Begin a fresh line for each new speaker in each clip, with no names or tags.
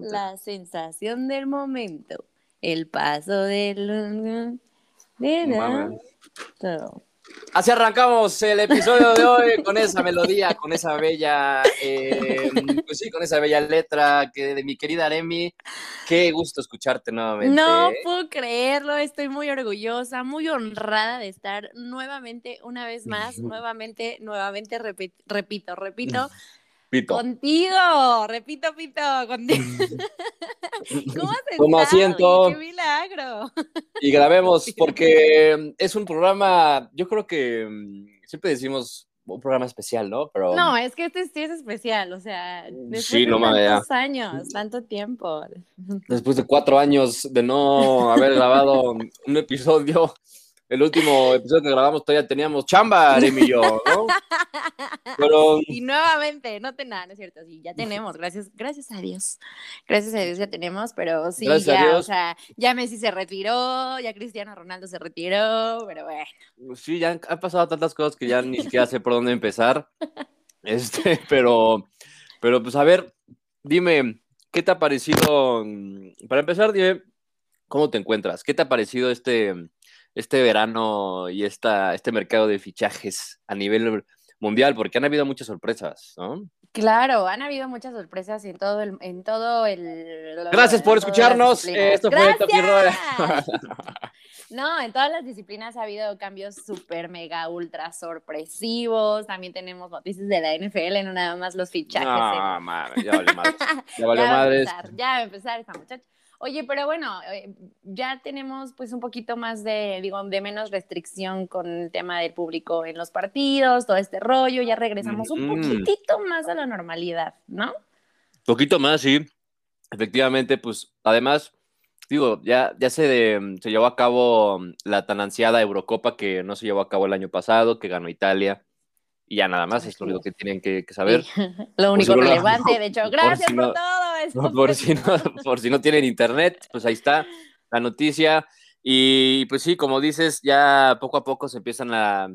La sensación del momento, el paso del...
Todo. Así arrancamos el episodio de hoy con esa melodía, con esa bella, eh, pues sí, con esa bella letra que de mi querida Aremi. Qué gusto escucharte nuevamente.
No puedo creerlo, estoy muy orgullosa, muy honrada de estar nuevamente, una vez más, nuevamente, nuevamente, repito, repito,
Pito.
Contigo, repito, Pito, contigo. ¿Cómo has
Toma asiento.
¡Qué milagro!
Y grabemos porque es un programa, yo creo que mm, siempre decimos un programa especial, ¿no? Pero
No, es que este sí es especial, o sea, después
Sí,
de
no ya.
tantos años, tanto tiempo.
después de cuatro años de no haber grabado un episodio, el último episodio que grabamos todavía teníamos chamba, Aremi y yo, ¿no? Pero
Y nuevamente, no te nada, no es cierto, sí, ya tenemos, gracias, gracias a Dios. Gracias a Dios ya tenemos, pero sí,
Gracias
ya, o sea, ya Messi se retiró, ya Cristiano Ronaldo se retiró, pero bueno.
Sí, ya han, han pasado tantas cosas que ya ni siquiera sé por dónde empezar. Este, pero, pero pues a ver, dime, ¿qué te ha parecido? Para empezar, dime, ¿cómo te encuentras? ¿Qué te ha parecido este, este verano y esta, este mercado de fichajes a nivel mundial? Porque han habido muchas sorpresas, ¿no?
Claro, han habido muchas sorpresas en todo el, en todo el.
Gracias por escucharnos. Eh, Esto fue
¡Gracias! No, en todas las disciplinas ha habido cambios súper, mega, ultra sorpresivos. También tenemos noticias de la NFL, no nada más los fichajes. en-
No, madre, ya vale madres. Ya vale
ya va a
madres.
empezar, ya va a empezar esta muchacha. Oye, pero bueno, eh, ya tenemos pues un poquito más de, digo, de menos restricción con el tema del público en los partidos, todo este rollo, ya regresamos un
Mm.
poquitito más a la normalidad, ¿no?
Poquito más, sí. Efectivamente, pues además, digo, ya, ya se, de- se llevó a cabo mm, la tan ansiada Eurocopa que no se llevó a cabo el año pasado, que ganó Italia. Y ya nada más, es lo único que tienen que, que saber.
Sí, Lo único
si no la-
relevante, de hecho,
por
gracias por todo eso.
Por si, no, por si no tienen internet, pues ahí está la noticia. Y pues sí, como dices, ya poco a poco se empiezan a,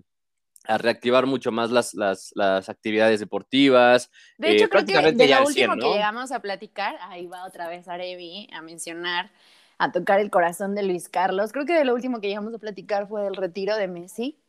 a reactivar mucho más las, las, las actividades deportivas.
De
eh,
hecho, creo que de lo
al 100,
último
¿no?
que llegamos a platicar, ahí va otra vez Arevi a mencionar, a tocar el corazón de Luis Carlos. Creo que de lo último que llegamos a platicar fue del retiro de Messi.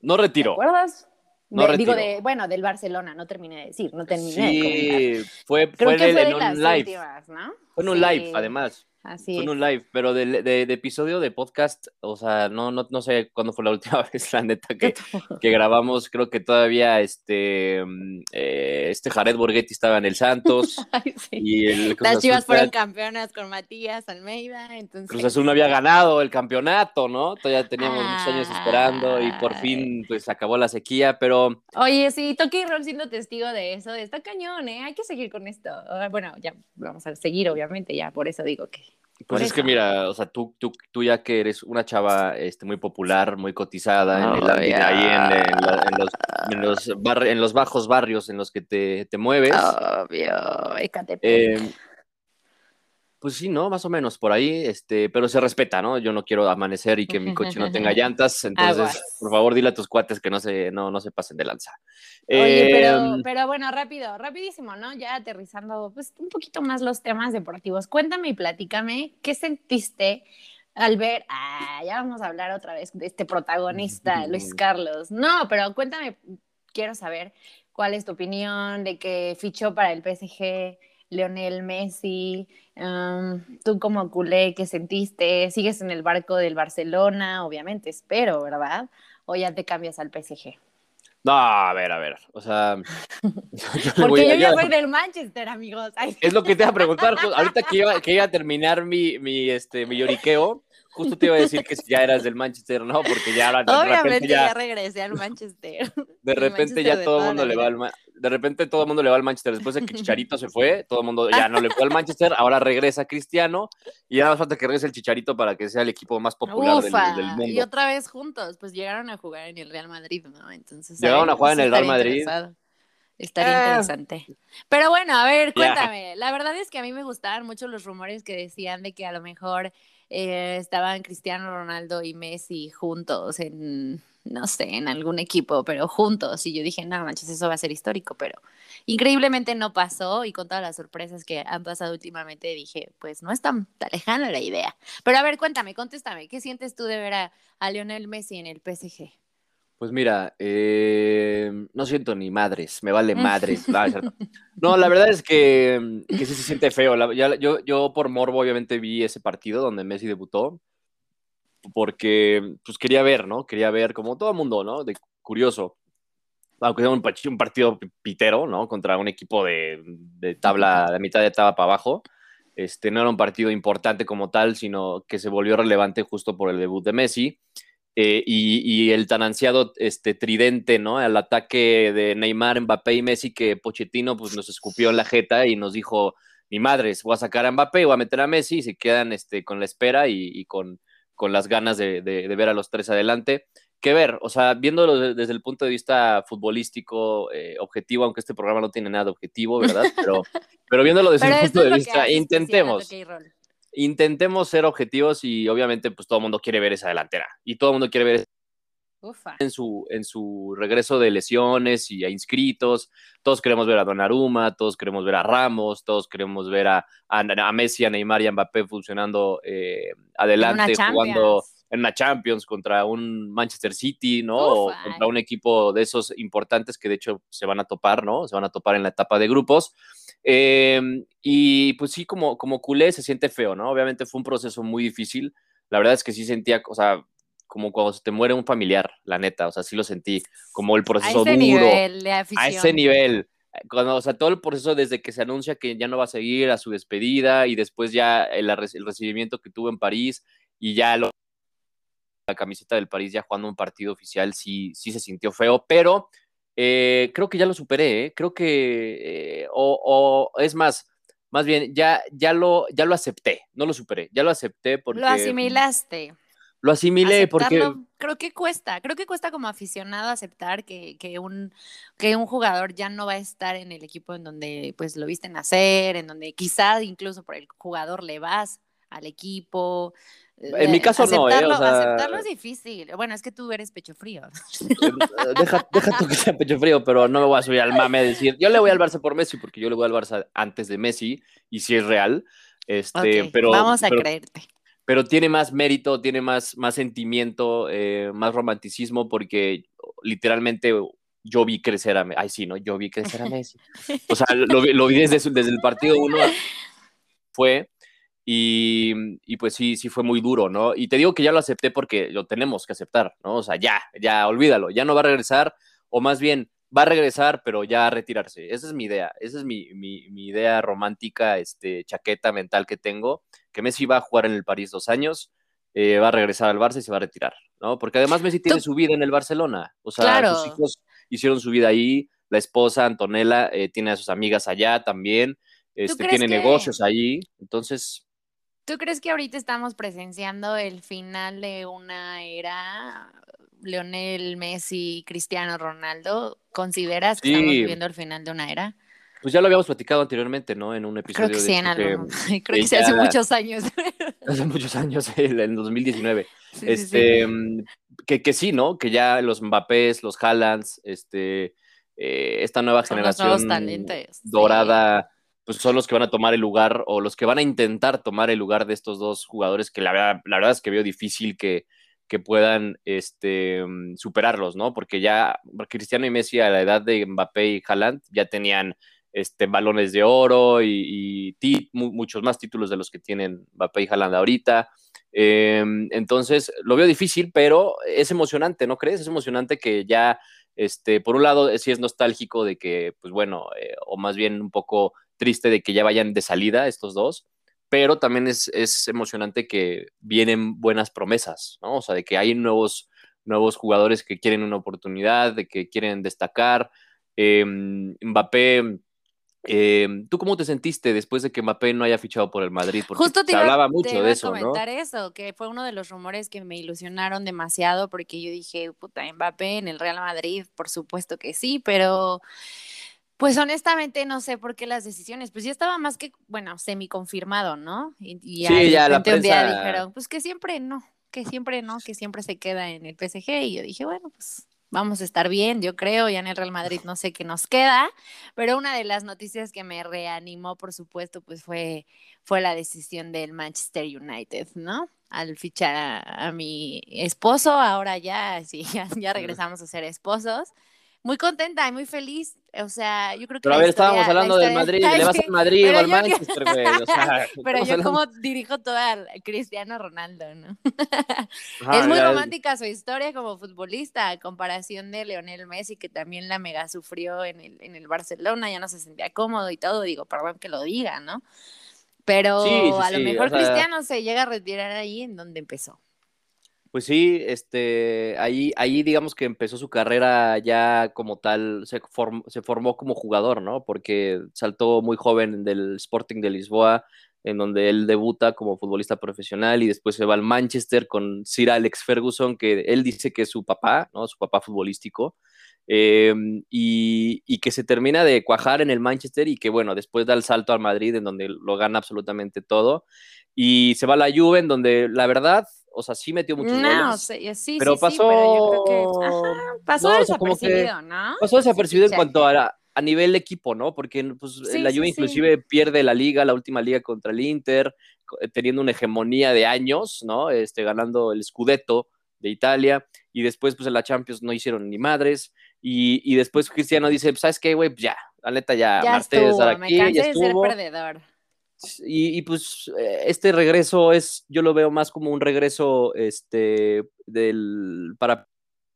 No
¿Te
retiro.
acuerdas?
No
De- digo, de, bueno, del Barcelona, no terminé de decir, no terminé de comentar.
Sí, fue,
Creo
fue
que
en,
fue
en
de
un live.
últimas, ¿no?
Fue en un
Sí,
live, además.
Así
Fue en un live, pero de, de- de episodio de podcast, o sea, no, no, no sé cuándo fue la última vez, la neta, que, que grabamos. Creo que todavía este, mm, eh, este Jared Borghetti estaba en el Santos
Ay, sí.
y el Cruz
Las
Azul,
chivas fueron campeonas con Matías Almeida, entonces...
Cruz Azul no había ganado el campeonato, ¿no? Todavía teníamos muchos años esperando y por fin pues acabó la sequía, pero
Oye, sí, Toki Roll siendo testigo de eso, está cañón, ¿eh? Hay que seguir con esto. Ah, Bueno, ya vamos a seguir, obviamente, ya por eso digo que...
Pues
Por
es que mira, o sea, tú, tú, tú ya que eres una chava este, muy popular, muy cotizada en, el- en- ahí en, en en los, en, los barri- en los bajos barrios en los que te, te mueves,
Obvio,
eh, pues sí, ¿no? Más o menos por ahí, este, pero se respeta, ¿no? Yo no quiero amanecer y que mi coche no tenga llantas, entonces, por favor, dile a tus cuates que no se, no, no se pasen de lanza.
Oye, pero,
Em,
pero bueno, rápido, rapidísimo, ¿no? Ya aterrizando pues, un poquito más los temas deportivos. Cuéntame y platícame, ¿qué sentiste al ver, ah, ya vamos a hablar otra vez de este protagonista, Luis Carlos? No, pero cuéntame, quiero saber cuál es tu opinión de que fichó para el PSG Leonel Messi, um, tú como culé, ¿qué sentiste? ¿Sigues en el barco del Barcelona? Obviamente, espero, ¿verdad? ¿O ya te cambias al PSG?
No, a ver, a ver, o sea, yo le
Porque
voy
yo ya
yo-
soy del Manchester, amigos. Ay,
Es lo que te iba a preguntar, ahorita que iba, que iba a terminar mi, mi, este, mi lloriqueo, justo te iba a decir que si ya eras del Manchester, ¿no? Porque ya ahora de
Obviamente
repente
ya,
ya,
regresé al Manchester.
de repente
Manchester
ya todo el mundo le va al de repente todo el mundo le va al Manchester después de que Chicharito se fue, todo el mundo ya no le fue al Manchester, ahora regresa Cristiano y ya nada más falta que regrese el Chicharito para que sea el equipo más popular del,
Ufa,
del
y
mundo.
otra vez juntos, pues llegaron a jugar en el Real Madrid, ¿no? Entonces
Llegaron
ahí,
a jugar en el Real
estaría
Madrid.
interesado. Estaría
Eh.
interesante. Pero bueno, a ver, cuéntame. La verdad es que a mí me gustaban mucho los rumores que decían de que a lo mejor eh, estaban Cristiano Ronaldo y Messi juntos en, no sé, en algún equipo, pero juntos. Y yo dije, no manches, eso va a ser histórico, pero increíblemente no pasó y con todas las sorpresas que han pasado últimamente dije, pues no es tan, lejana la idea. Pero a ver, cuéntame, contéstame, ¿qué sientes tú de ver a, a Lionel Messi en el PSG?
Pues mira, eh, no siento ni madres, me vale madres. no, la verdad es que, que sí se siente feo. yo, yo por morbo obviamente vi ese partido donde Messi debutó, porque pues quería ver, ¿no? Quería ver como todo el mundo, ¿no? De curioso. Aunque sea un, un partido pitero, ¿no? Contra un equipo de, de tabla, de mitad de tabla para abajo. Este, no era un partido importante como tal, sino que se volvió relevante justo por el debut de Messi. Eh, y, el tan ansiado este, tridente, ¿no? Al ataque de Neymar, Mbappé y Messi, que Pochettino pues, nos escupió en la jeta y nos dijo, mi madre, voy a sacar a Mbappé, voy a meter a Messi, y se quedan este, con la espera y, con, con, las ganas de, ver a los tres adelante. ¿Qué ver? O sea, viéndolo desde el punto de vista futbolístico, eh, objetivo, aunque este programa no tiene nada objetivo, ¿verdad? Pero, pero viéndolo desde el punto de vista, intentemos intentemos ser objetivos y obviamente pues todo el mundo quiere ver esa delantera y todo el mundo quiere ver en su, en su regreso de lesiones y a inscritos. Todos queremos ver a Donnarumma, todos queremos ver a Ramos, todos queremos ver a, a, Messi, a Neymar y a Mbappé funcionando eh, adelante, jugando en una Champions contra un Manchester City, ¿no? o contra un equipo de esos importantes que de hecho se van a topar, ¿no? Se van a topar en la etapa de grupos. Em, y pues sí, como, como culé se siente feo, ¿no? Obviamente fue un proceso muy difícil. La verdad es que sí sentía, o sea, como cuando se te muere un familiar, la neta, o sea, sí lo sentí, como el proceso a ese Nivel de afición. A ese nivel. Cuando, o sea, todo el proceso desde que se anuncia que ya no va a seguir a su despedida y después ya el, el recibimiento que tuvo en París y ya lo, la camiseta del París ya jugando un partido oficial sí, sí se sintió feo, pero eh, creo que ya lo superé, ¿eh? creo que, eh, o, es más, más bien, ya, ya, lo, ya lo acepté, no lo superé, ya lo acepté porque...
Lo asimilaste.
Lo asimilé porque...
Creo que cuesta, creo que cuesta como aficionado aceptar que, que, un, que un jugador ya no va a estar en el equipo en donde pues lo viste nacer, en donde quizás incluso por el jugador le vas al equipo,
en mi caso no, ¿eh?
aceptarlo es difícil. Bueno, es que tú eres pecho frío.
deja, deja tú que sea pecho frío, pero no me voy a subir al mame a decir, yo le voy al Barça por Messi, porque yo le voy al Barça antes de Messi, y si es real. Este, pero,
vamos a creerte.
Pero tiene más mérito, tiene más, más sentimiento, eh, más romanticismo, porque literalmente yo vi crecer a Messi. Ay, sí, ¿no? Yo vi crecer a Messi. O sea, lo, lo vi desde, desde el partido uno. Fue y, pues sí, sí fue muy duro, ¿no? Y te digo que ya lo acepté porque lo tenemos que aceptar, ¿no? O sea, ya, ya, olvídalo, ya no va a regresar, o más bien, va a regresar, pero ya a retirarse. Esa es mi idea, esa es mi, idea romántica, este, chaqueta mental que tengo, que Messi va a jugar en el París dos años, eh, va a regresar al Barça y se va a retirar, ¿no? Porque además Messi tiene su vida en el Barcelona, o sea, sus hijos hicieron su vida ahí, la esposa Antonella eh, tiene a sus amigas allá también, este, tiene negocios allí, entonces
¿Tú crees que ahorita estamos presenciando el final de una era? Leonel Messi, Cristiano Ronaldo, ¿consideras que estamos viviendo el final de una era?
Pues ya lo habíamos platicado anteriormente, ¿no? En un episodio.
Creo que sí, en algo. Creo que hace muchos años.
Hace muchos años, en 2019. este, mm, Que, que sí, ¿no? Que ya los Mbappés, los Haalands, este, eh, esta nueva generación dorada pues son los que van a tomar el lugar o los que van a intentar tomar el lugar de estos dos jugadores que la verdad, la verdad es que veo difícil que, que puedan este, superarlos, ¿no? Porque ya Cristiano y Messi a la edad de Mbappé y Haaland ya tenían este, balones de oro y, muchos más títulos de los que tienen Mbappé y Haaland ahorita. Em, entonces, lo veo difícil, pero es emocionante, ¿no crees? Es emocionante que ya, este, por un lado, sí es nostálgico de que, pues bueno, eh, o más bien un poco triste de que ya vayan de salida estos dos, pero también es, emocionante que vienen buenas promesas, ¿no? O sea, de que hay nuevos, nuevos jugadores que quieren una oportunidad, de que quieren destacar. Eh, Mbappé, eh, ¿tú cómo te sentiste después de que Mbappé no haya fichado por el Madrid?
Porque Justo te, hablaba mucho de eso, comentar eso, que fue uno de los rumores que me ilusionaron demasiado porque yo dije, puta, Mbappé en el Real Madrid, por supuesto que sí, pero pues honestamente no sé por qué las decisiones, pues ya estaba más que, bueno, semi confirmado, ¿no? Y,
sí, ya la
un día dijeron, pues que siempre no. que siempre, ¿no? Que siempre se queda en el PSG y yo dije, bueno, pues vamos a estar bien, yo creo, ya en el Real Madrid no sé qué nos queda, pero una de las noticias que me reanimó, por supuesto, pues fue, fue la decisión del Manchester United, ¿no? Al fichar a, a mi esposo, ahora ya, sí, ya, ya regresamos a ser esposos muy contenta y muy feliz. O sea, yo creo que.
Pero a ver, estábamos hablando del Madrid, le vas al Madrid o al Manchester, güey. O sea,
pero yo como dirijo toda Cristiano Ronaldo, ¿no? es muy romántica su historia como futbolista, a comparación de Leonel Messi, que también la mega sufrió en el, en el Barcelona, ya no se sentía cómodo y todo. Digo, perdón que lo diga, ¿no? Pero a lo mejor Cristiano se llega a retirar ahí en donde empezó.
Pues sí, este, ahí, ahí digamos que empezó su carrera ya como tal, se, se formó como jugador, ¿no? Porque saltó muy joven del Sporting de Lisboa, en donde él debuta como futbolista profesional y después se va al Manchester con Sir Alex Ferguson, que él dice que es su papá, ¿no? Su papá futbolístico. Em, y, y, que se termina de cuajar en el Manchester y que, bueno, después da el salto al Madrid, en donde lo gana absolutamente todo. Y se va a la Juve, en donde la verdad o sea, sí metió muchos
no, Sí, sí, pero pasó, pero yo creo que pasó desapercibido, ¿no?
Pasó desapercibido en cuanto a, a nivel equipo, ¿no? Porque pues, la Juve inclusive pierde la liga, la última liga contra el Inter, eh, teniendo una hegemonía de años, ¿no? Este, ganando el Scudetto de Italia, y después, pues, en la Champions no hicieron ni madres, y, y después Cristiano dice, pues, ¿sabes qué, güey? Pues ya, la neta ya,
ya estuvo, aquí, me cansé de ser perdedor.
Y, pues eh, este regreso es, yo lo veo más como un regreso este, del, para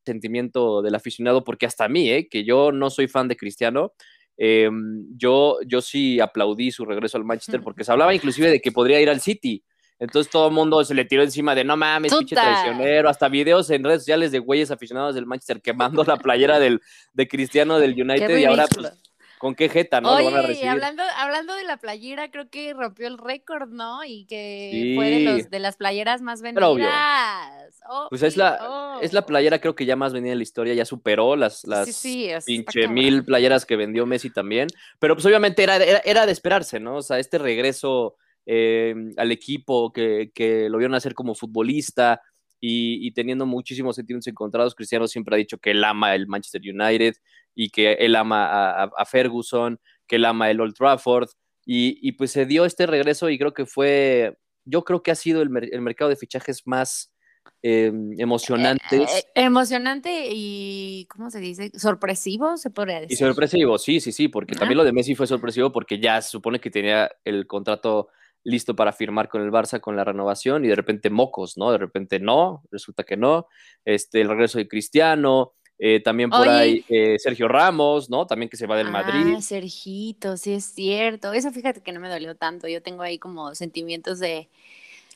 sentimiento del aficionado, porque hasta a mí, eh, que yo no soy fan de Cristiano, eh, yo, yo sí aplaudí su regreso al Manchester, porque se hablaba inclusive de que podría ir al City. Entonces todo el mundo se le tiró encima de no mames, pinche traicionero, hasta videos en redes sociales de güeyes aficionados del Manchester quemando la playera del, de Cristiano del United y ahora pues con qué jeta, ¿no?
Oye, Hablando, hablando de la playera, creo que rompió el récord, ¿no? Y que fue de, los, de las playeras más vendidas.
pues es la, es la playera, creo que ya más vendida en la historia, ya superó las, las pinche mil playeras que vendió Messi también. Pero pues obviamente era, era, de esperarse, ¿no? O sea, este regreso eh, al equipo que, que lo vieron hacer como futbolista, y, teniendo muchísimos sentimientos encontrados, Cristiano siempre ha dicho que él ama el Manchester United y que él ama a, Ferguson, que él ama el Old Trafford, y, pues se dio este regreso y creo que fue, yo creo que ha sido el, mercado de fichajes más em, emocionante. Eh, eh,
emocionante y, ¿cómo se dice? Sorpresivo, se podría decir.
Y sorpresivo, sí, sí, sí, porque también lo de Messi fue sorpresivo porque ya se supone que tenía el contrato listo para firmar con el Barça con la renovación y de repente mocos, ¿no? De repente no, resulta que no. Este, el regreso de Cristiano, eh, también por ahí eh, Sergio Ramos, ¿no? También que se va del Madrid.
Ah, Sergito, sí es cierto. Eso fíjate que no me dolió tanto. Yo tengo ahí como sentimientos de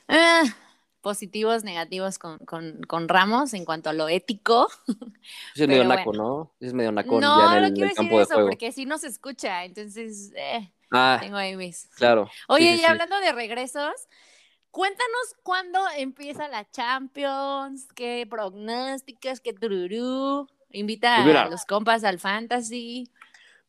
ah, positivos, negativos con, con, Ramos en cuanto a lo ético.
Es medio naco, ¿no? Es medio naco
no,
ya
en el, no quiero decir eso, porque si no se escucha, entonces... Eh. Ah, tengo ahí mis.
Claro.
Oye, y hablando de regresos, cuéntanos cuándo empieza la Champions, qué pronósticos, qué tururú. Invita pues a los compas al fantasy.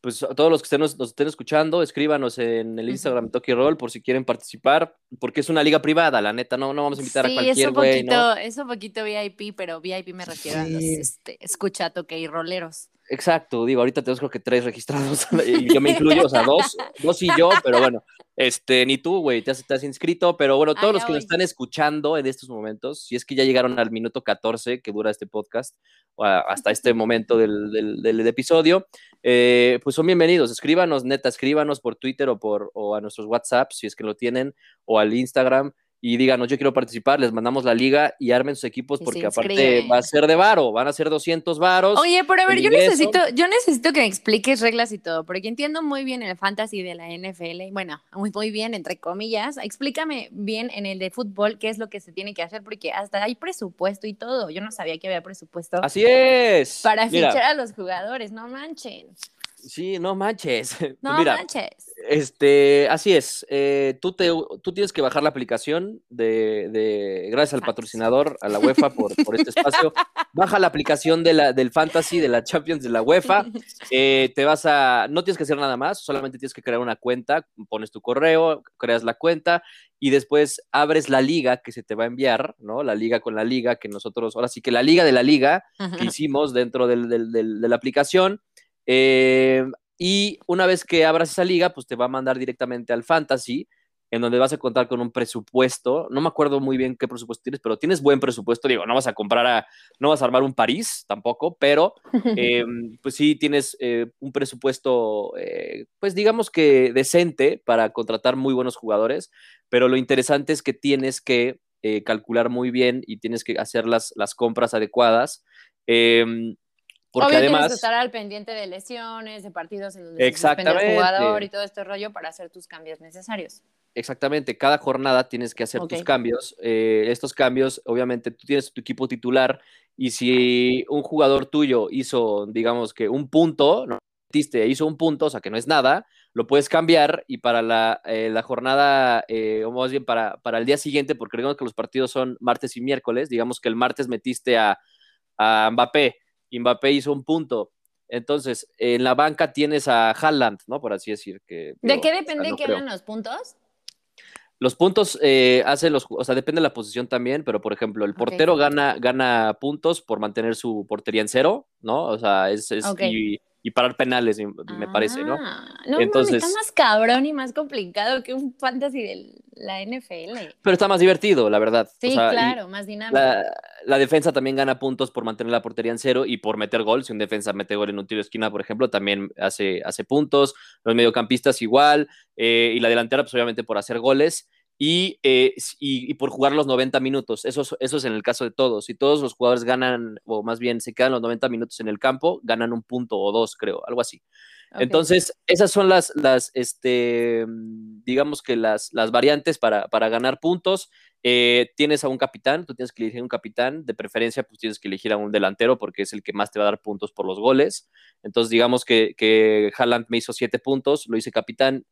Pues a todos los que estén, nos, estén escuchando, escríbanos en el Instagram Toki Roll por si quieren participar, porque es una liga privada, la neta, no, no vamos a invitar a cualquier güey,
¿no? Es un poquito VIP, pero VIP me refiero a los este, escucha Toki Rolleros.
Exacto, digo, ahorita tenemos creo que tres registrados, y yo me incluyo, o sea, dos, dos y yo, pero bueno, este, ni tú, güey, te has, te has, inscrito, pero bueno, todos los que nos están escuchando en estos momentos, si es que ya llegaron al minuto 14 que dura este podcast, o hasta este momento del, del, del episodio, eh, pues son bienvenidos, escríbanos, neta, escríbanos por Twitter o, por, o a nuestros WhatsApp, si es que lo tienen, o al Instagram, y díganos, yo quiero participar, les mandamos la liga y armen sus equipos porque aparte va a ser de varo, van a ser 200 varos.
Oye, pero a ver, yo necesito, yo necesito que me expliques reglas y todo, porque entiendo muy bien el fantasy de la NFL, bueno, muy, muy bien, entre comillas. Explícame bien en el de fútbol qué es lo que se tiene que hacer, porque hasta hay presupuesto y todo. Yo no sabía que había presupuesto.
Así es.
Para fichar a los jugadores, no manchen.
Sí, no manches.
No
Mira,
manches.
Este, así es. eh, tú, te, tú tienes que bajar la aplicación de, de- gracias al patrocinador, a la UEFA por, por este espacio. Baja la aplicación de la, del Fantasy, de la Champions, de la UEFA. eh, te vas a, no tienes que hacer nada más, solamente tienes que crear una cuenta, pones tu correo, creas la cuenta y después abres la liga que se te va a enviar, ¿no? La liga con la liga que nosotros, ahora sí que la liga de la liga que hicimos dentro del- del- del- de la aplicación. Eh, y una vez que abras esa liga, pues te va a mandar directamente al Fantasy, en donde vas a contar con un presupuesto. No me acuerdo muy bien qué presupuesto tienes, pero tienes buen presupuesto. Digo, no vas a comprar a, no vas a armar un París tampoco, pero eh, pues sí tienes eh, un presupuesto, eh, pues digamos que decente para contratar muy buenos jugadores, pero lo interesante es que tienes que calcular muy bien y tienes que hacer las, las compras adecuadas. Porque
Obvio tienes que
además,
estar al pendiente de lesiones, de partidos en donde suspende el
Exactamente.
jugador y todo este rollo para hacer tus cambios necesarios.
exactamente, cada jornada tienes que hacer tus cambios. Eh, estos cambios, obviamente, tú tienes tu equipo titular y si un jugador tuyo hizo, digamos que un punto, no metiste, hizo un punto, o sea que no es nada, lo puedes cambiar y para la, eh, la jornada, eh, o más bien para, para el día siguiente, porque digamos que los partidos son martes y miércoles, digamos que el martes metiste a, a Mbappé Mbappé hizo un punto. Entonces, en la banca tienes a Haaland, ¿no? Por así decir. Que,
¿De qué
o sea,
depende
no
que
creo.
hagan los puntos?
Los puntos eh, hacen los, o sea, depende de la posición también, pero por ejemplo, el portero gana, gana puntos por mantener su portería en cero, ¿no? O sea, es, y, y parar penales, me, parece, ¿no?
Ah, No,
Entonces-
Entonces... está más cabrón y más complicado que un fantasy de la NFL.
Pero está más divertido, la verdad.
Sí,
O sea, y
claro, más dinámico.
La, la defensa también gana puntos por mantener la portería en cero y por meter gol. Si un defensa mete gol en un tiro de esquina, por ejemplo, también hace, hace puntos. Los mediocampistas igual. eh, y la delantera, pues obviamente por hacer goles. Y, eh, y, y por jugar los 90 minutos. Eso, es- eso es en el caso de todos. Si todos los jugadores ganan, o más bien se quedan los 90 minutos en el campo, ganan un punto o dos, creo, algo así. Entonces, esas son las, las este, digamos que las, las variantes para, para ganar puntos. Eh, tienes a un capitán, tú tienes que elegir un capitán, de preferencia, pues tienes que elegir a un delantero porque es el que más te va a dar puntos por los goles. Entonces, digamos que, que Haaland me hizo siete puntos, lo hice capitán,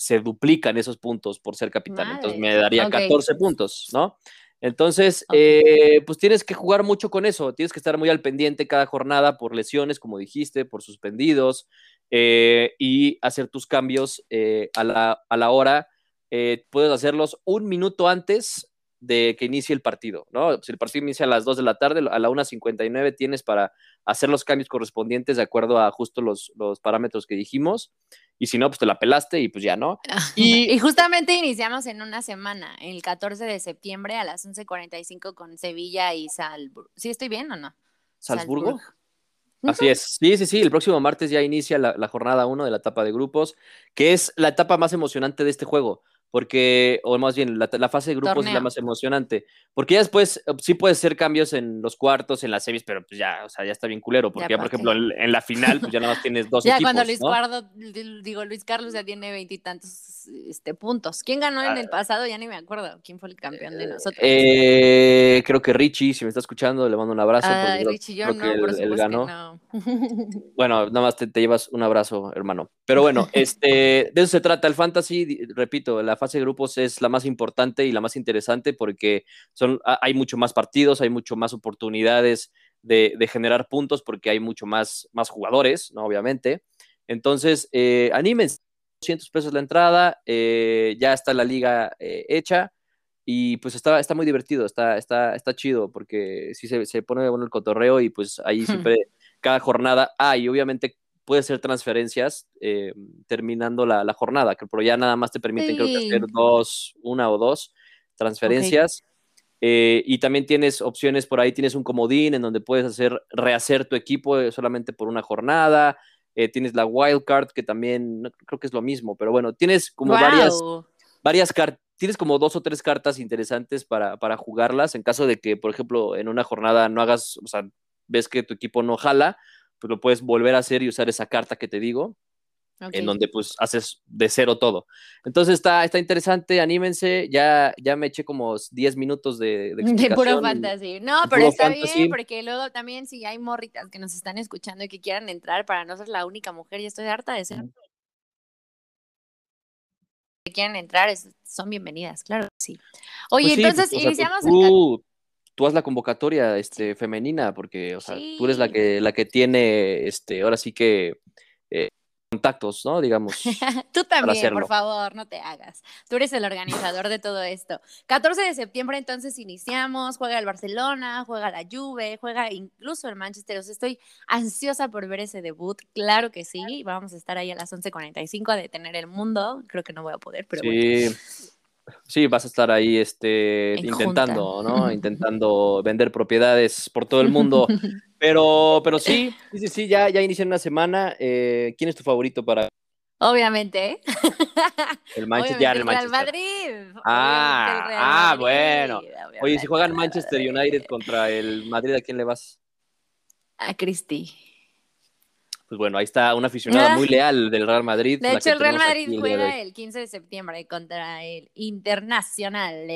se duplican esos puntos por ser capitán, entonces me daría
Ok.
14 puntos, ¿no? Entonces, eh, pues tienes que jugar mucho con eso, tienes que estar muy al pendiente cada jornada por lesiones, como dijiste, por suspendidos, eh, y hacer tus cambios eh, a, la, a la hora. Puedes hacerlos un minuto antes de que inicie el partido, ¿no? Si el partido inicia a las 2 de la tarde, a la 1.59 tienes para hacer los cambios correspondientes de acuerdo a justo los, los parámetros que dijimos, y si no, pues te la pelaste y pues ya, ¿no?
Y...
Y-
justamente iniciamos en una semana, el 14 de septiembre a las 11.45 con Sevilla y Salzburgo. ¿Sí estoy bien o no?
¿Salzburgo?
Salzburgo.
Así es. Sí, sí, sí. El próximo martes ya inicia la, la jornada 1 de la etapa de grupos, que es la etapa más emocionante de este juego, porque, o más bien, la, la fase de grupos es la
Torneo.
más emocionante, porque ya después eh, sí puedes hacer cambios en los cuartos, en las semis, pero pues ya, o sea, ya está bien culero, porque
Ya,
ya, por
¿pa'
ejemplo, en, en la final, pues ya nada más tienes dos
Ya
equipos,
cuando Luis
¿no?
Guardo, digo, Luis Carlos ya tiene veintitantos este, puntos. ¿Quién ganó en el pasado? Ya ni me acuerdo. ¿Quién fue el campeón de nosotros?
Ah. Eh, creo que Richie, si me está escuchando, le mando un abrazo.
Ay,
creo-
Richie, yo
creo
no,
que él-
por
él ganó.
que no.
Bueno, nada más te, te llevas un abrazo, hermano. Pero bueno, este, de eso se trata el fantasy. Repito, la fase de grupos es la más importante y la más interesante porque son, ha- hay mucho más partidos, hay mucho más oportunidades de, de generar puntos porque hay mucho más, más jugadores, ¿no? Obviamente. Entonces, eh, anímense. 200 pesos la entrada, eh, ya está la liga eh, hecha y pues está, está muy divertido, está, está, está chido porque sí se, se pone bueno el cotorreo y pues ahí siempre cada jornada. Ah, y obviamente puede ser transferencias eh, terminando la, la jornada, pero ya nada más te permiten creo que
Sí.
hacer dos, una o dos transferencias. Eh, y también tienes opciones por ahí, tienes un comodín en donde puedes hacer, rehacer tu equipo eh, solamente por una jornada. Eh, tienes la wildcard, que también no, creo que es lo mismo, pero bueno, tienes como varias,
Guau.
varias cartas, tienes como dos o tres cartas interesantes para, para jugarlas en caso de que, por ejemplo, en una jornada no hagas, o sea, ves que tu equipo no jala, pues lo puedes volver a hacer y usar esa carta que te digo. en donde pues haces de cero todo. Entonces está, está interesante, anímense, ya, ya me eché como 10 minutos de, de,
de puro fantasy. No, pero está bien, porque luego también si hay morritas que nos están escuchando y que quieran entrar para no ser la única mujer, y estoy harta de ser. Que quieran entrar, son bienvenidas, claro que sí. Oye, pues entonces pues, iniciamos
tú, tú haz la convocatoria este, femenina, porque, o sea, tú eres la que, la que tiene, este, ahora sí que contactos, ¿no? Digamos.
Tú también, por favor, no te hagas. Tú eres el organizador de todo esto. 14 de septiembre entonces iniciamos, juega el Barcelona, juega la Juve, juega incluso el Manchester. O estoy ansiosa por ver ese debut. Claro que sí, vamos a estar ahí a las 11:45 a detener el mundo. Creo que no voy a poder, pero sí.
Sí, vas a estar ahí este, intentando, ¿no? Intentando vender propiedades por todo el mundo. Pero, pero sí, sí, sí, ya, ya inicié una semana. Eh, ¿Quién es tu favorito para
Obviamente.
El Manchester, el, Real
Madrid.
Ah, ah bueno. Oye, si juegan Manchester United contra el Madrid, ¿a quién le vas?
A Cristi.
Pues bueno, ahí está una aficionada muy leal del Real Madrid.
De hecho, el Real Madrid juega el 15 de septiembre contra el Internacional.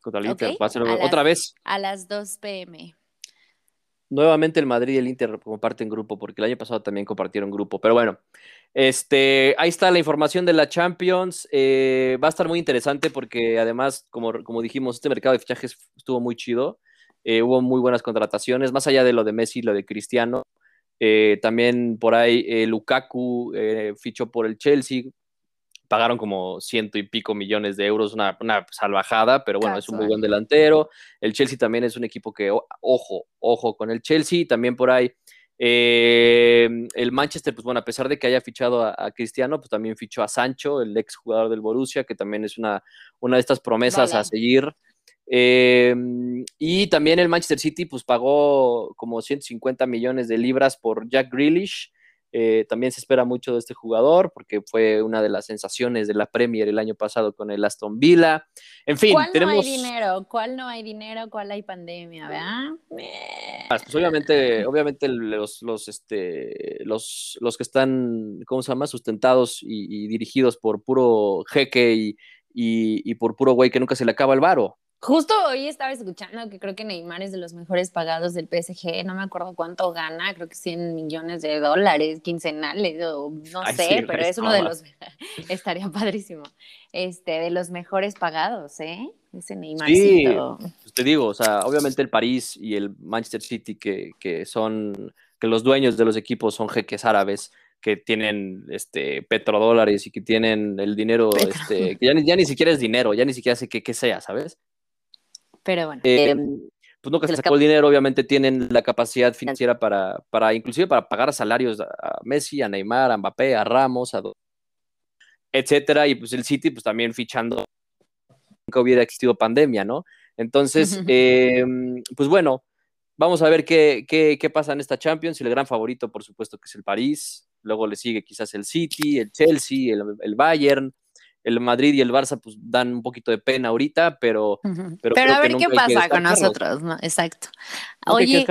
Contra el Inter, va a ser otra vez.
A las 2 pm
nuevamente el Madrid y el Inter comparten grupo, porque el año pasado también compartieron grupo. Pero bueno, este, ahí está la información de la Champions. Eh, va a estar muy interesante porque además, como, como dijimos, este mercado de fichajes estuvo muy chido. Eh, hubo muy buenas contrataciones, más allá de lo de Messi y lo de Cristiano. Eh, también por ahí Lukaku fichó por el Chelsea, pagaron como ciento y pico millones de euros, una, salvajada, pero bueno, es un muy buen delantero. El Chelsea también es un equipo que, ojo, ojo con el Chelsea, también por ahí. Eh, el Manchester, pues bueno, a pesar de que haya fichado a, Cristiano, pues también fichó a Sancho, el ex jugador del Borussia, que también es una, una de estas promesas a seguir. Eh, y también el Manchester City, pues pagó como 150 millones de libras por Jack Grealish, eh, también se espera mucho de este jugador porque fue una de las sensaciones de la Premier el año pasado con el Aston Villa. En fin,
¿Cuál
tenemos...
no hay dinero? ¿Cuál no hay dinero? ¿Cuál hay pandemia?
Ah, pues obviamente, obviamente los, los, este, los, los que están, ¿cómo se llama? Sustentados y, dirigidos por puro jeque y, y, por puro güey que nunca se le acaba el varo.
Justo hoy estaba escuchando que creo que Neymar es de los mejores pagados del PSG, no me acuerdo cuánto gana, creo que 100 millones de dólares quincenales o no sé, pero es uno de los, estaría padrísimo, este, de los mejores pagados, ¿eh? Ese Neymarcito.
Sí, pues te digo, o sea, obviamente el París y el Manchester City que, que son, que los dueños de los equipos son jeques árabes, que tienen este petrodólares y que tienen el dinero, este, que ya ni, ya ni siquiera es dinero, ya ni siquiera sé qué, qué sea, ¿sabes?
Pero bueno.
Eh, pues nunca se sacó el dinero, obviamente tienen la capacidad financiera para, para inclusive para pagar salarios a Messi, a Neymar, a Mbappé, a Ramos, a etcétera, y pues el City pues también fichando nunca hubiera existido pandemia, ¿no? Entonces, em, pues bueno, vamos a ver qué, qué, qué, pasa en esta Champions, el gran favorito, por supuesto, que es el París, luego le sigue quizás el City, el Chelsea, el, el Bayern, el Madrid y el Barça pues dan un poquito de pena ahorita, pero...
Pero, a ver qué pasa con nosotros, ¿no? Exacto. Oye,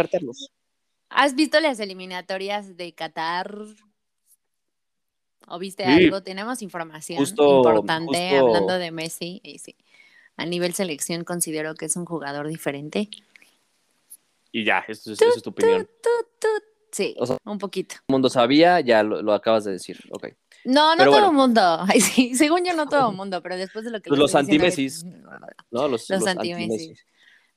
¿has visto las eliminatorias de Qatar? ¿O viste algo? Tenemos información importante hablando de Messi. Y sí. A nivel selección considero que es un jugador diferente.
Y ya, eso es, es tu opinión.
sí, un poquito.
El mundo sabía, ya lo, lo acabas de decir, ok.
No, no todo el mundo. según yo, no todo el mundo, pero después de lo que.
Pues los antimesis. ¿no? Los, los,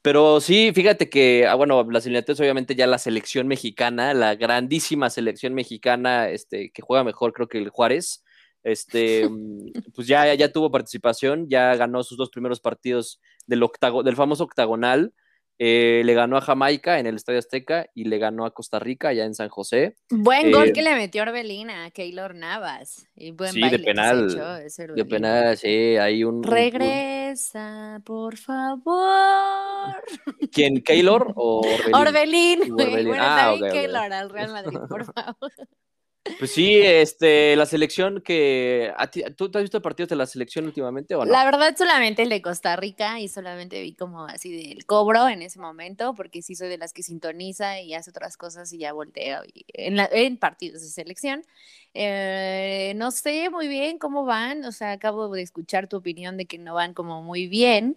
Pero sí, fíjate que, ah, bueno, las eliminatorias, obviamente, ya la selección mexicana, la grandísima selección mexicana, este, que juega mejor, creo que el Juárez, este, mm, pues ya, ya tuvo participación, ya ganó sus dos primeros partidos del, octago, del famoso octagonal. Eh, le ganó a Jamaica en el Estadio Azteca y le ganó a Costa Rica allá en San José.
Buen gol eh, que le metió Orbelina a Keylor Navas. Y buen
sí, de penal. de penal, sí, hay un.
Regresa, por favor.
¿Quién? ¿Keylor o
Orbelín? Orbelín. Bueno, ah, Keylor al Real Madrid, por favor.
Pues sí, este, la selección que. ¿Tú has visto partidos de la selección últimamente o no?
La verdad, solamente el de Costa Rica y solamente vi como así del cobro en ese momento, porque sí soy de las que sintoniza y hace otras cosas y ya volteo en, en partidos de selección. Eh, no sé muy bien cómo van, o sea, acabo de escuchar tu opinión de que no van como muy bien.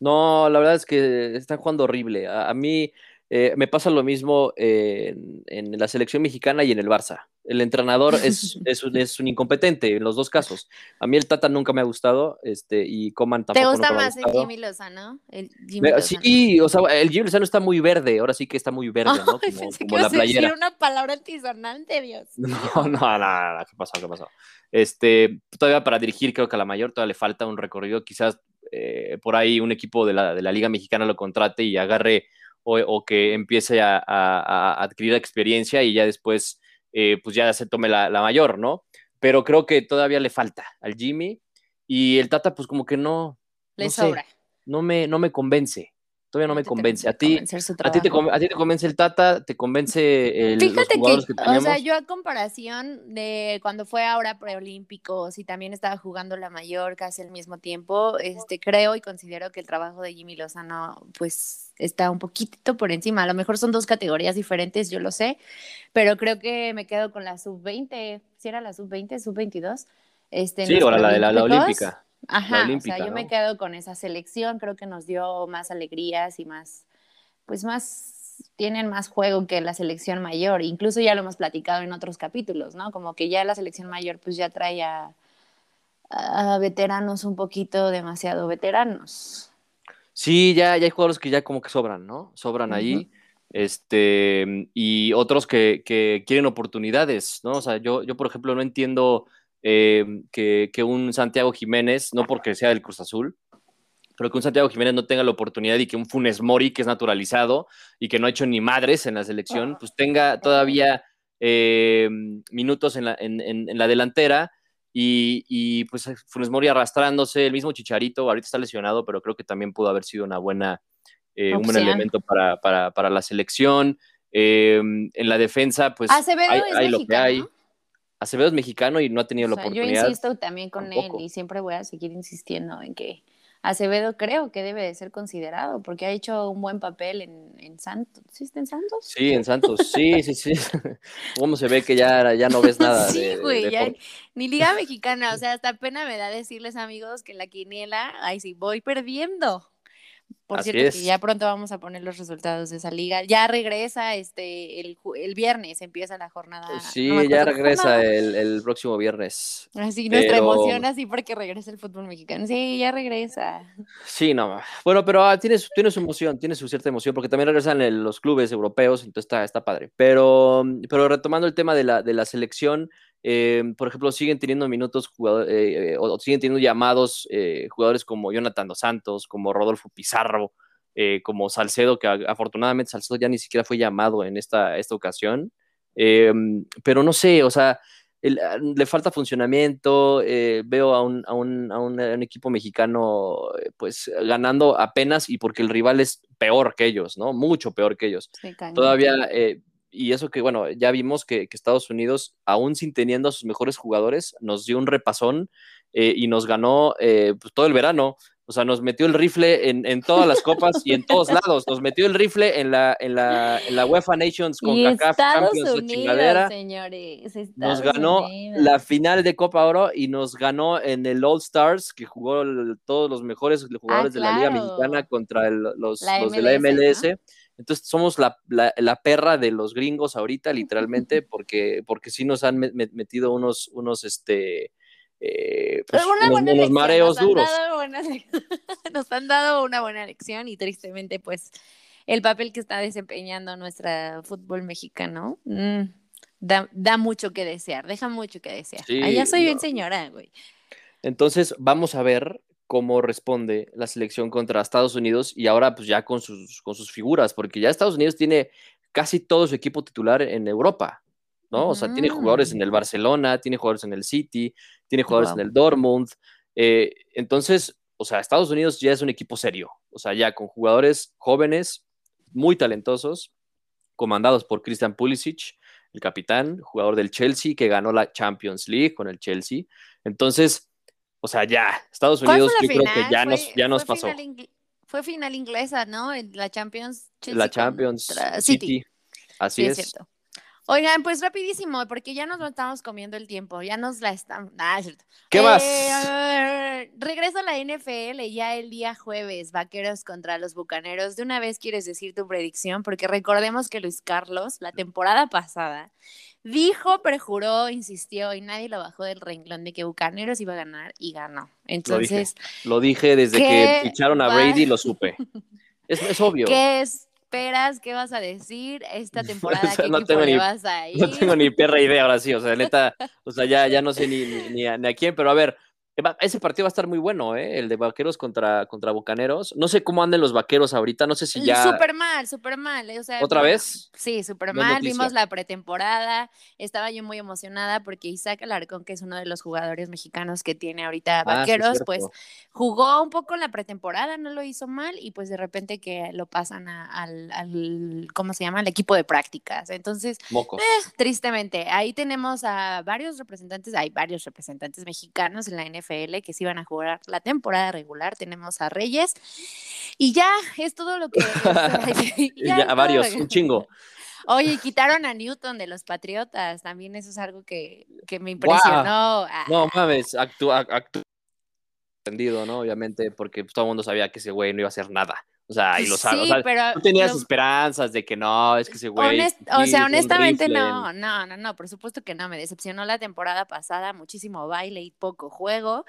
No, la verdad es que están jugando horrible. A, mí eh, me pasa lo mismo en, la selección mexicana y en el Barça. El entrenador es, es, un, es, un, incompetente en los dos casos. A mí el Tata nunca me ha gustado este, y Coman tampoco.
¿Te gusta más el Jimmy Lozano? El
Jimmy Lozano. Sí, o sea, el Jimmy Lozano está muy verde. Ahora sí que está muy verde, ¿no? Como,
Pensé como que la playera. Decir una palabra antisonante, Dios.
No, no, no, no, ¿qué pasó? ¿Qué pasó? Este, todavía para dirigir, creo que a la mayor todavía le falta un recorrido. Quizás eh, por ahí un equipo de la, de la Liga Mexicana lo contrate y agarre o, o que empiece a, a, a adquirir experiencia y ya después eh, pues ya se tome la, mayor, ¿no? Pero creo que todavía le falta al Jimmy y el Tata pues como que no...
Le sobra.
no, me, no me convence. Todavía no me convence. A ti, a ti, te, a ti te convence el Tata, te convence el.
Fíjate que, o sea, yo a comparación de cuando fue ahora preolímpicos y también estaba jugando la mayor casi al mismo tiempo, este, creo y considero que el trabajo de Jimmy Lozano, pues, está un poquito por encima. A lo mejor son dos categorías diferentes, yo lo sé, pero creo que me quedo con la sub-20, si era la sub-20, sub-22. Este,
sí, ahora la de la olímpica.
Ajá, o sea, yo me quedo con esa selección, creo que nos dio más alegrías y más, pues más, tienen más juego que la selección mayor, incluso ya lo hemos platicado en otros capítulos, ¿no? Como que ya la selección mayor pues ya trae a, veteranos un poquito demasiado veteranos.
Sí, ya, ya hay jugadores que ya como que sobran, ¿no? Sobran ahí. Este, y otros que, que, quieren oportunidades, ¿no? O sea, yo, yo, por ejemplo, no entiendo eh, que, un Santiago Jiménez, no porque sea del Cruz Azul, pero que un Santiago Jiménez no tenga la oportunidad y que un Funes Mori, que es naturalizado y que no ha hecho ni madres en la selección, pues tenga todavía eh, minutos en la, en, la delantera. Y, pues Funes Mori arrastrándose, el mismo Chicharito, ahorita está lesionado, pero creo que también pudo haber sido una buena, eh, un buen elemento para, para, la selección. en la defensa, pues
hay, lo que hay.
Acevedo es mexicano y no ha tenido la oportunidad.
Yo insisto también con él y siempre voy a seguir insistiendo en que Acevedo creo que debe de ser considerado porque ha hecho un buen papel en, Santos. ¿Sí está en Santos?
Sí, en Santos, sí, sí, sí. ¿Cómo se ve que ya, ya no ves nada?
sí, güey, ni Liga Mexicana, o sea, hasta pena me da decirles amigos que la quiniela, ay sí, voy perdiendo. Por cierto, que ya pronto vamos a poner los resultados de esa liga. Ya regresa este el, el viernes, empieza la jornada.
Sí, ya regresa el, el, próximo viernes.
Así, nuestra emoción así porque regresa el fútbol mexicano. Sí, ya regresa.
Sí, no. Bueno, pero ah, tiene, tiene su emoción, tiene su cierta emoción, porque también regresan los clubes europeos, entonces está, está padre. Pero, pero retomando el tema de la, de la selección, eh, por ejemplo, siguen teniendo minutos eh, o siguen teniendo llamados eh, jugadores como Jonathan Dos Santos, como Rodolfo Pizarro, como Salcedo, que afortunadamente Salcedo ya ni siquiera fue llamado en esta, esta ocasión. pero no sé, o sea, ah, le falta funcionamiento. veo a un, a, un, a, un, equipo mexicano pues ganando apenas y porque el rival es peor que ellos, ¿no? Mucho peor que ellos. Todavía y eso que, bueno, ya vimos que, Estados Unidos, aún sin teniendo a sus mejores jugadores, nos dio un repasón eh, y nos ganó eh, pues, todo el verano. O sea, nos metió el rifle en, todas las copas y en todos lados. Nos metió el rifle en la, en la, en la UEFA Nations con
y Champions Unidos, chingadera. Señores,
nos ganó la final de Copa Oro y nos ganó en el All Stars, que jugó todos los mejores jugadores ah, de la Liga Mexicana contra los, los, de la MLS. Entonces somos la, perra de los gringos ahorita, literalmente, porque, porque sí nos han metido unos, unos, este, eh, pues, unos, mareos duros.
nos han dado una buena lección y tristemente, pues, el papel que está desempeñando nuestra fútbol mexicano mm, da, mucho que desear, deja mucho que desear. Sí, ya soy bien señora, güey.
Entonces, vamos a ver cómo responde la selección contra Estados Unidos y ahora pues ya con sus, con sus figuras, porque ya Estados Unidos tiene casi todo su equipo titular en Europa, ¿no? O sea, tiene jugadores en el Barcelona, tiene jugadores en el City, tiene jugadores en el Dortmund. Eh, entonces, o sea, Estados Unidos ya es un equipo serio, o sea, ya con jugadores jóvenes, muy talentosos, comandados por Christian Pulisic, el capitán, jugador del Chelsea, que ganó la Champions League con el Chelsea. Entonces, o sea, ya, Estados Unidos yo creo que ya nos, ya nos pasó.
fue final inglesa, ¿no? La Champions.
la Champions City. Así es. Cierto.
Oigan, pues rapidísimo, porque ya nos estamos comiendo el tiempo, ya nos la estamos... Ah,
¿Qué más?
Eh, regreso a la NFL ya el día jueves, Vaqueros contra los Bucaneros. De una vez quieres decir tu predicción, porque recordemos que Luis Carlos, la temporada pasada, dijo, perjuró, insistió y nadie lo bajó del renglón de que Bucaneros iba a ganar y ganó. Entonces...
Lo dije, desde que echaron a Brady, lo supe. Es, es obvio.
¿Qué es? esperas? ¿Qué vas a decir esta temporada? ¿Qué
no tengo
ni,
vas a ir? No tengo ni perra idea ahora sí, o sea, neta, o sea, ya, ya no sé ni, ni, a, ni a quién, pero a ver, ese partido va a estar muy bueno, ¿eh? El de vaqueros contra, contra bucaneros. No sé cómo anden los vaqueros ahorita, no sé si ya.
Súper mal, súper mal. ¿eh? O sea,
¿Otra vez?
Sí, súper mal. Vimos la pretemporada. Estaba yo muy emocionada porque Isaac Alarcón, que es uno de los jugadores mexicanos que tiene ahorita ah, vaqueros, pues jugó un poco en la pretemporada, no lo hizo mal y pues de repente que lo pasan al, al, ¿cómo se llama? Al equipo de prácticas. Entonces, eh, tristemente, ahí tenemos a varios representantes, hay varios representantes mexicanos en la NFL que se iban a jugar la temporada regular. Tenemos a Reyes y ya es todo lo que...
ya, a varios, un chingo.
Oye, quitaron a Newton de los Patriotas, también eso es algo que, me impresionó.
No mames, actúa, entendido, ¿no? Obviamente, porque todo el mundo sabía que ese güey no iba a hacer nada. O sea, y lo sabes. Sí, pero no tenías esperanzas de que no, es que ese güey.
o sea, honestamente no, no, no, no, por supuesto que no. Me decepcionó la temporada pasada, muchísimo baile y poco juego.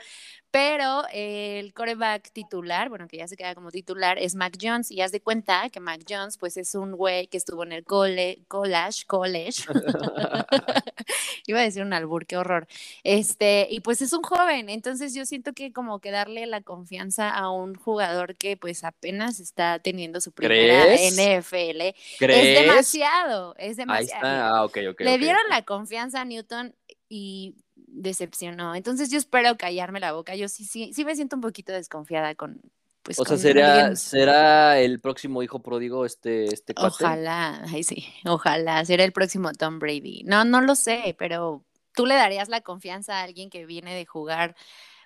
Pero el coreback titular, bueno, que ya se queda como titular, es Mac Jones. Y haz de cuenta que Mac Jones, pues es un güey que estuvo en el cole, college, college. Iba a decir un albur, qué horror. Este, y pues es un joven. Entonces yo siento que como que darle la confianza a un jugador que pues apenas está teniendo su primera NFL. Es demasiado, es demasiado.
Ah,
Le dieron la confianza a Newton y decepcionó. Entonces yo espero callarme la boca. Yo sí, sí, sí me siento un poquito desconfiada con, pues,
o sea, ¿será, ¿será el próximo hijo pródigo este, este
Ojalá, ay sí, ojalá, será el próximo Tom Brady. No, no lo sé, pero tú le darías la confianza a alguien que viene de jugar,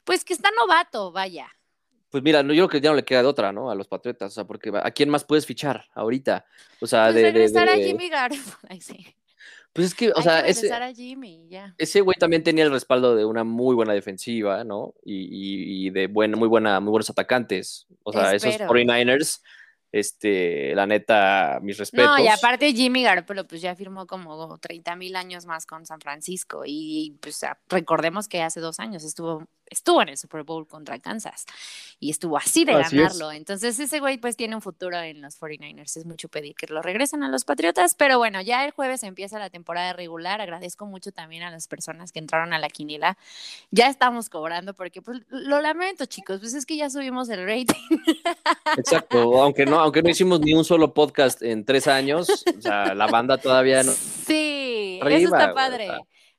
pues que está novato, vaya.
Pues mira, yo creo que ya no le queda de otra, ¿no? A los Patriotas, o sea, porque ¿a quién más puedes fichar ahorita? O sea,
pues
de,
regresar a Jimmy Garoppolo, sí.
Pues es que, o sea, ese, ese güey también tenía el respaldo de una muy buena defensiva, ¿no? Y, y, de buena, muy buena, muy buenos atacantes. O sea, esos 49ers este, la neta, mis respetos. No,
y aparte Jimmy Garoppolo pues ya firmó como 30 mil años más con San Francisco y pues recordemos que hace dos años estuvo, estuvo en el Super Bowl contra Kansas y estuvo así de ganarlo. Entonces ese güey pues tiene un futuro en los 49ers. Es mucho pedir que lo regresen a los Patriotas, pero bueno, ya el jueves empieza la temporada regular. Agradezco mucho también a las personas que entraron a la quiniela. Ya estamos cobrando porque pues lo lamento chicos, pues es que ya subimos el rating.
Exacto, aunque no aunque no hicimos ni un solo podcast en tres años, o sea, la banda todavía no.
Sí, eso está padre.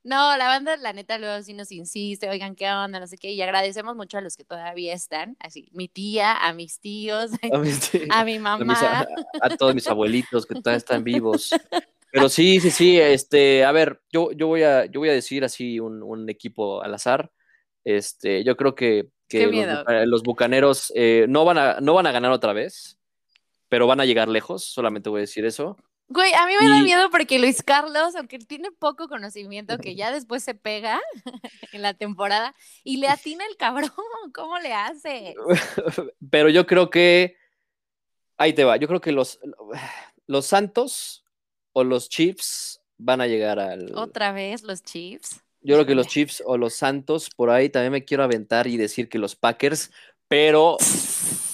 No, la banda, la neta, luego sí nos insiste, oigan, ¿qué onda? No sé qué, y agradecemos mucho a los que todavía están, así, mi tía, a mis tíos, a, mi mamá.
A, todos mis abuelitos que todavía están vivos. Pero sí, sí, sí, este, a ver, yo, yo, voy, a, yo voy a decir así un, equipo al azar. Este, yo creo que, los, bucaneros eh, no, van a, no van a ganar otra vez pero van a llegar lejos, solamente voy a decir eso.
Güey, a mí me da miedo porque Luis Carlos, aunque tiene poco conocimiento, que ya después se pega en la temporada y le atina el cabrón, ¿cómo le hace?
Pero yo creo que, ahí te va, yo creo que los, los Santos o los Chiefs van a llegar al...
Otra vez los Chiefs.
Yo creo que los Chiefs o los Santos, por ahí también me quiero aventar y decir que los Packers, pero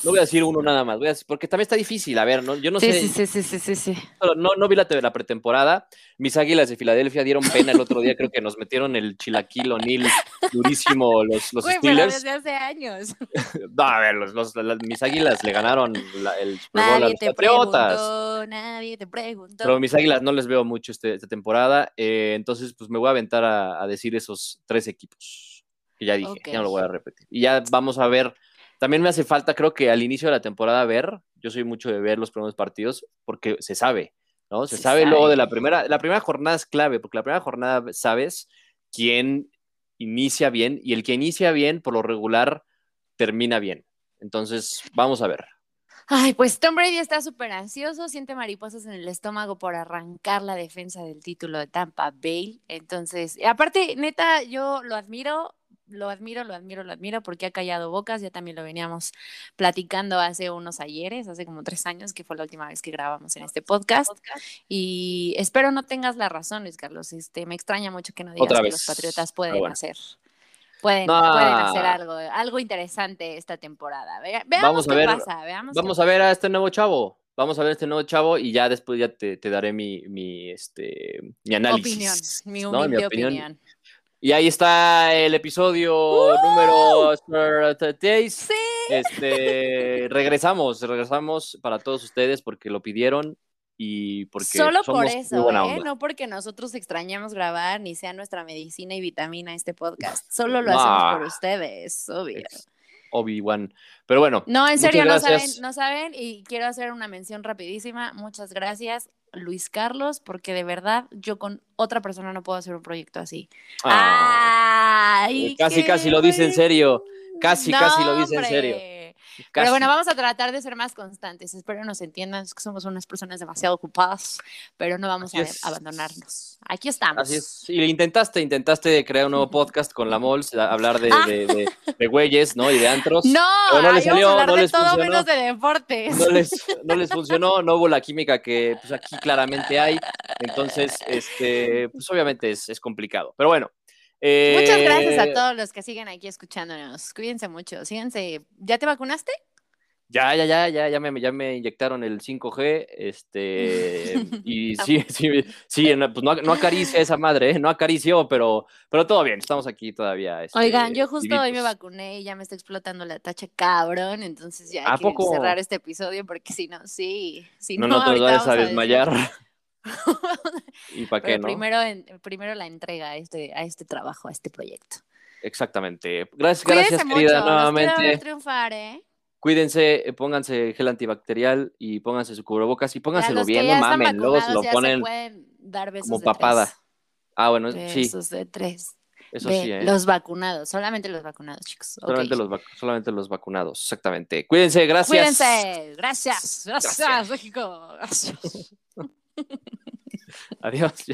no voy a decir uno nada más, voy a porque también está difícil. A ver, ¿no? yo no
sé.
Sí,
sí, sí, sí, sí.
No, no vi la, la pretemporada. Mis águilas de Filadelfia dieron pena el otro día. creo que nos metieron el chilaquil O'Neill durísimo los, los Steelers.
desde hace años.
no, a ver, los, mis águilas le ganaron el
Super Bowl a los Patriotas. nadie te preguntó.
Pero mis águilas no les veo mucho este, esta temporada. Eh, entonces, pues me voy a aventar a, decir esos tres equipos que ya dije. Ya no lo voy a repetir. Y ya vamos a ver también me hace falta, creo que al inicio de la temporada ver, yo soy mucho de ver los primeros partidos porque se sabe. ¿no? Se
Se
sabe, luego de la primera, la primera jornada es clave, porque la primera jornada sabes quién inicia bien y el que inicia bien, por lo regular, termina bien. Entonces, vamos a ver.
Ay, pues Tom Brady está súper ansioso, siente mariposas en el estómago por arrancar la defensa del título de Tampa Bay. Entonces, aparte, neta, yo lo admiro, lo admiro, lo admiro, lo admiro porque ha callado bocas. Ya también lo veníamos platicando hace unos ayeres, hace como tres años, que fue la última vez que grabamos en este podcast. Y espero no tengas la razón, Luis Carlos. Este, me extraña mucho que no digas que los Patriotas pueden
Pero bueno.
hacer. Pueden,
No.
pueden hacer algo, algo interesante esta temporada. Vea- veamos
Vamos a
qué
ver,
pasa. Veamos, qué
Vamos a ver a este nuevo chavo. Vamos a ver a este nuevo chavo y ya después ya te, te daré mi, mi, este, mi análisis.
opinión, mi
¿no? Mi
humilde
opinión.
opinión.
Y ahí está el episodio número 36.
Sí.
Este, regresamos, regresamos para todos ustedes porque lo pidieron y porque
Solo por
somos
eso, ¿eh? No porque nosotros extrañamos grabar ni sea nuestra medicina y vitamina este podcast. Solo lo hacemos por ustedes, obvio.
Obi-Wan. Pero bueno,
No, en serio, no saben, no saben, y quiero hacer una mención rapidísima. Muchas gracias, Luis Carlos, porque de verdad yo con otra persona no puedo hacer un proyecto así.
ah,
Ay,
casi,
qué
casi lo dice en serio. Casi,
No,
casi lo dice en serio. Casi.
Pero bueno, vamos a tratar de ser más constantes. Espero nos entiendan, es que somos unas personas demasiado ocupadas, pero no vamos
Así
a abandonarnos. Aquí estamos.
Así es. Y intentaste, intentaste crear un nuevo podcast con la Mols, hablar de, de, de, de güeyes, ¿no? Y de antros.
No,
no les salió,
a hablar
no
de
les
todo
funcionó.
menos de deportes.
no les, no les funcionó, no hubo la química que pues, aquí claramente hay. Entonces, este, pues obviamente es, es complicado. Pero bueno. Eh,
Muchas gracias a todos los que siguen aquí escuchándonos. Cuídense mucho, síganse. ¿Ya te vacunaste?
Ya, ya, ya, ya, ya me, ya me inyectaron el 5G, este, y sí, sí, sí, pues no, no acaricia esa madre, ¿eh? no acarició, pero, pero todo bien, estamos aquí todavía. este,
Oigan, yo justo hoy me vacuné y ya me está explotando la tacha cabrón, entonces ya
¿A
hay que
poco?
cerrar este episodio porque si no, sí, si
No,
no,
no te
vamos
a
decir-
desmayar. ¿Y para qué, no?
primero, en- primero la entrega a este, a este trabajo, a este proyecto.
Exactamente. Gracias,
Cuídense
gracias,
mucho,
querida,
los
nuevamente.
triunfar, ¿eh?
Cuídense, pónganse gel antibacterial y pónganse su cubrebocas y pónganselo bien, no mamen, luego se lo ponen
dar besos
como
de
papada.
tres.
Ah, bueno, sí,
Besos de tres.
eso sí, ¿eh?
Los vacunados, solamente los vacunados, chicos.
Solamente, los vac- solamente los vacunados, exactamente. Cuídense, gracias.
Cuídense. Gracias. Gracias,
Gracias.
México. Gracias.
Adiós. ya.